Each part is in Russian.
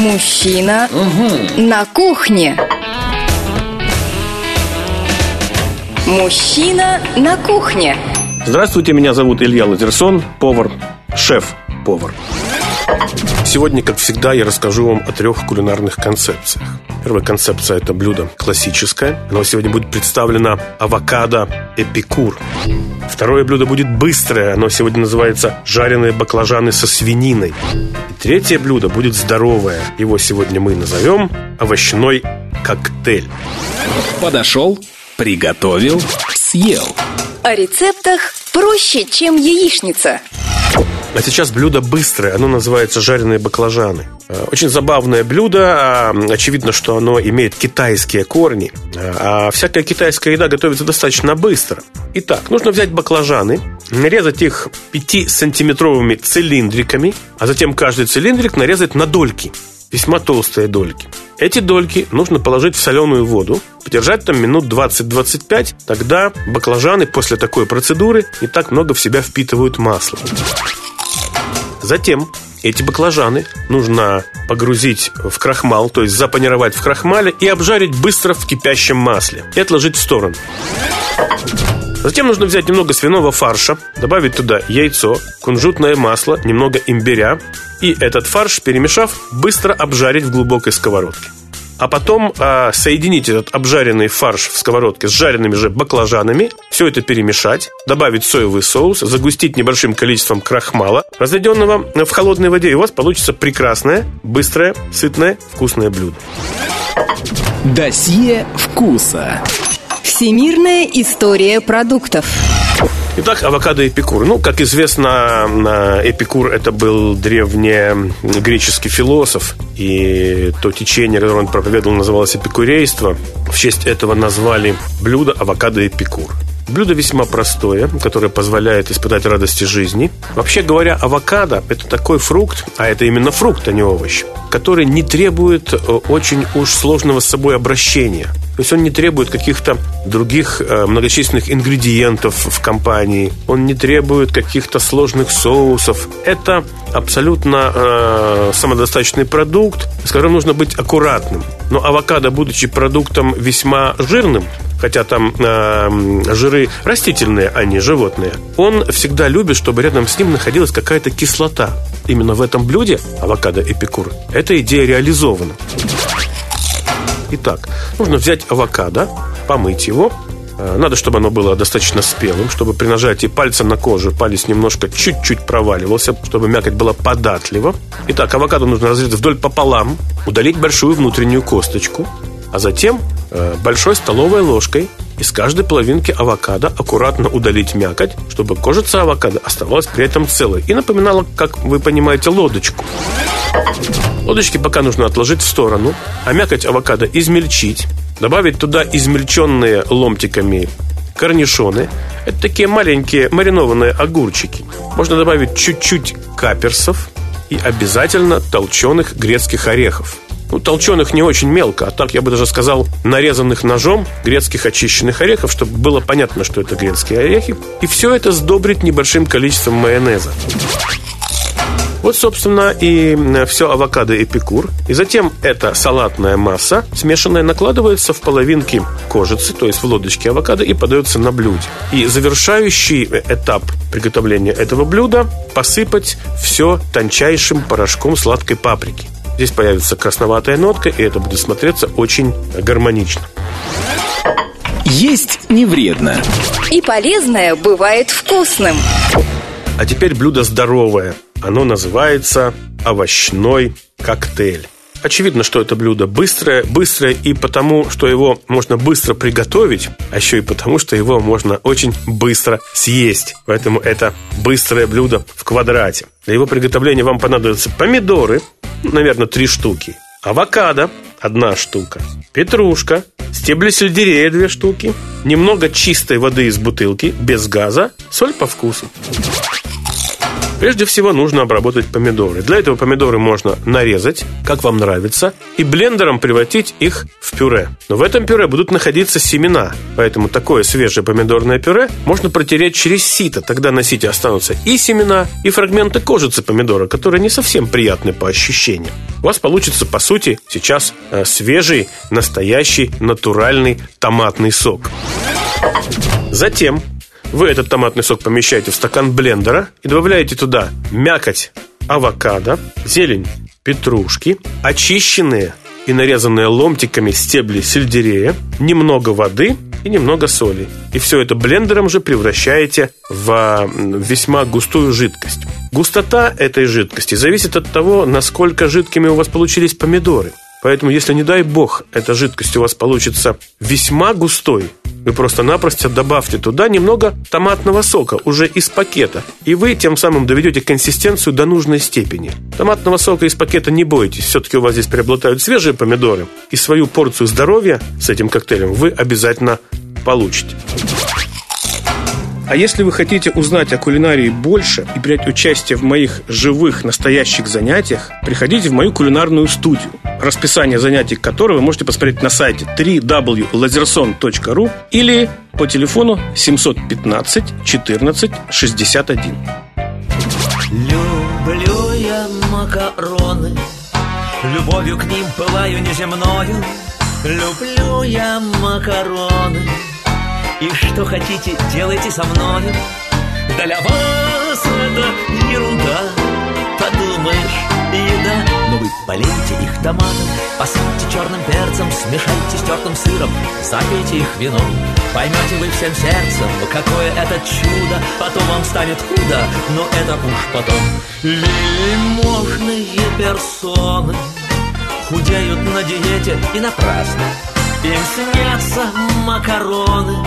Мужчина на кухне. Мужчина на кухне. Здравствуйте, меня зовут Илья Лазерсон, повар, шеф-повар. Сегодня, как всегда, я расскажу вам о трех кулинарных концепциях. Первая концепция – это блюдо классическое. Оно сегодня будет представлено авокадо эпикур. Второе блюдо будет быстрое. Оно сегодня называется жареные баклажаны со свининой. И третье блюдо будет здоровое. Его сегодня мы назовем овощной коктейль. Подошел, приготовил, съел. О рецептах проще, чем яичница. А сейчас блюдо быстрое, оно называется жареные баклажаны. Э, очень забавное блюдо, а, очевидно, что оно имеет китайские корни, а всякая китайская еда готовится достаточно быстро. Итак, нужно взять баклажаны, нарезать их 5-сантиметровыми цилиндриками, а затем каждый цилиндрик нарезать на дольки, весьма толстые дольки. Эти дольки нужно положить в соленую воду, подержать там минут 20-25, тогда баклажаны после такой процедуры не так много в себя впитывают масло. Затем эти баклажаны нужно погрузить в крахмал, то есть запанировать в крахмале и обжарить быстро в кипящем масле и отложить в сторону. Затем нужно взять немного свиного фарша, добавить туда яйцо, кунжутное масло, немного имбиря и этот фарш, перемешав, быстро обжарить в глубокой сковородке а потом а, соединить этот обжаренный фарш в сковородке с жареными же баклажанами, все это перемешать, добавить соевый соус, загустить небольшим количеством крахмала, разведенного в холодной воде, и у вас получится прекрасное, быстрое, сытное, вкусное блюдо. Досье вкуса. Всемирная история продуктов. Итак, авокадо Эпикур. Ну, как известно, Эпикур это был древнегреческий философ, и то течение, которое он проповедовал, называлось эпикурейство. В честь этого назвали блюдо авокадо Эпикур. Блюдо весьма простое, которое позволяет испытать радости жизни. Вообще говоря, авокадо – это такой фрукт, а это именно фрукт, а не овощ, который не требует э, очень уж сложного с собой обращения. То есть он не требует каких-то других э, многочисленных ингредиентов в компании. Он не требует каких-то сложных соусов. Это абсолютно э, самодостаточный продукт, с которым нужно быть аккуратным. Но авокадо, будучи продуктом весьма жирным, хотя там э, жиры растительные, а не животные, он всегда любит, чтобы рядом с ним находилась какая-то кислота. Именно в этом блюде авокадо эпикур эта идея реализована. Итак, нужно взять авокадо, помыть его, э, надо, чтобы оно было достаточно спелым, чтобы при нажатии пальца на кожу палец немножко чуть-чуть проваливался, чтобы мякоть была податлива. Итак, авокадо нужно разрезать вдоль пополам, удалить большую внутреннюю косточку, а затем э, большой столовой ложкой из каждой половинки авокадо аккуратно удалить мякоть, чтобы кожица авокадо оставалась при этом целой и напоминала, как вы понимаете, лодочку. Лодочки пока нужно отложить в сторону, а мякоть авокадо измельчить, добавить туда измельченные ломтиками корнишоны. Это такие маленькие маринованные огурчики. Можно добавить чуть-чуть каперсов и обязательно толченых грецких орехов. Ну, толченых не очень мелко, а так я бы даже сказал, нарезанных ножом грецких очищенных орехов, чтобы было понятно, что это грецкие орехи. И все это сдобрить небольшим количеством майонеза. Вот, собственно, и все авокадо эпикур. И затем эта салатная масса, смешанная, накладывается в половинки кожицы, то есть в лодочки авокадо, и подается на блюде. И завершающий этап приготовления этого блюда – посыпать все тончайшим порошком сладкой паприки. Здесь появится красноватая нотка, и это будет смотреться очень гармонично. Есть не вредно. И полезное бывает вкусным. А теперь блюдо здоровое. Оно называется овощной коктейль. Очевидно, что это блюдо быстрое, быстрое и потому, что его можно быстро приготовить, а еще и потому, что его можно очень быстро съесть. Поэтому это быстрое блюдо в квадрате. Для его приготовления вам понадобятся помидоры, наверное, три штуки, авокадо, одна штука, петрушка, стебли сельдерея, две штуки, немного чистой воды из бутылки, без газа, соль по вкусу. Прежде всего нужно обработать помидоры. Для этого помидоры можно нарезать, как вам нравится, и блендером превратить их в пюре. Но в этом пюре будут находиться семена, поэтому такое свежее помидорное пюре можно протереть через сито. Тогда на сите останутся и семена, и фрагменты кожицы помидора, которые не совсем приятны по ощущениям. У вас получится, по сути, сейчас э, свежий, настоящий, натуральный томатный сок. Затем вы этот томатный сок помещаете в стакан блендера и добавляете туда мякоть авокадо, зелень петрушки, очищенные и нарезанные ломтиками стебли сельдерея, немного воды и немного соли. И все это блендером же превращаете в весьма густую жидкость. Густота этой жидкости зависит от того, насколько жидкими у вас получились помидоры. Поэтому, если, не дай бог, эта жидкость у вас получится весьма густой, вы просто-напросто добавьте туда немного томатного сока уже из пакета. И вы тем самым доведете консистенцию до нужной степени. Томатного сока из пакета не бойтесь. Все-таки у вас здесь преобладают свежие помидоры. И свою порцию здоровья с этим коктейлем вы обязательно получите. А если вы хотите узнать о кулинарии больше и принять участие в моих живых, настоящих занятиях, приходите в мою кулинарную студию, расписание занятий которой вы можете посмотреть на сайте www.lazerson.ru или по телефону 715 14 61. Люблю я макароны, любовью к ним пылаю неземною. Люблю я макароны, и что хотите, делайте со мною Для вас это ерунда. Подумаешь, еда. Но вы полейте их томатом Посыпьте черным перцем Смешайте с тертым сыром Запейте их вином. Поймете вы всем сердцем Какое это чудо. Потом вам станет худо Но это уж потом. Вельможные персоны Худеют на диете и напрасно. Им снятся макароны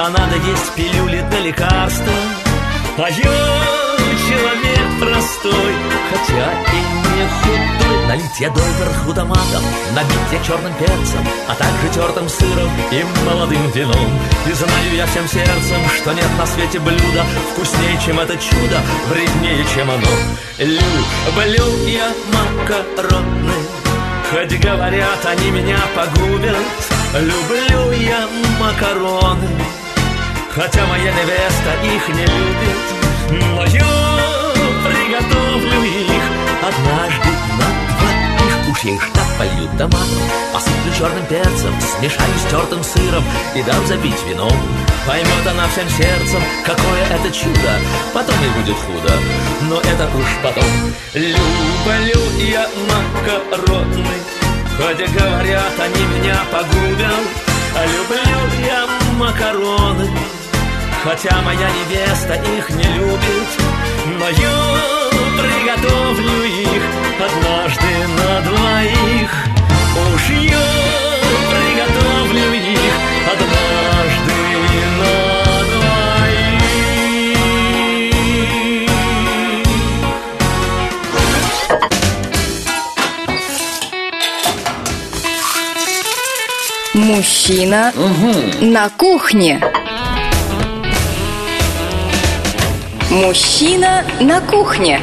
А надо есть пилюли для лекарства. А я человек простой Хотя и не худой. Налить я доверху томатом Набить я черным перцем А также тертым сыром и молодым вином. И знаю я всем сердцем Что нет на свете блюда Вкуснее, чем это чудо Вреднее, чем оно. Люблю я макароны. Хоть говорят, они меня погубят. Люблю я макароны Хотя моя невеста их не любит Но я приготовлю их Однажды на двоих. Уж я их так полью томатом Посыплю черным перцем Смешаю с тертым сыром И дам запить вином Поймет она всем сердцем Какое это чудо Потом и будет худо. Но это уж потом. Люблю я макароны Хотя говорят, они меня погубят. А люблю я макароны Хотя моя невеста их не любит Но я приготовлю их Однажды на двоих. Уж я приготовлю их Однажды на Мужчина на кухне. Мужчина на кухне.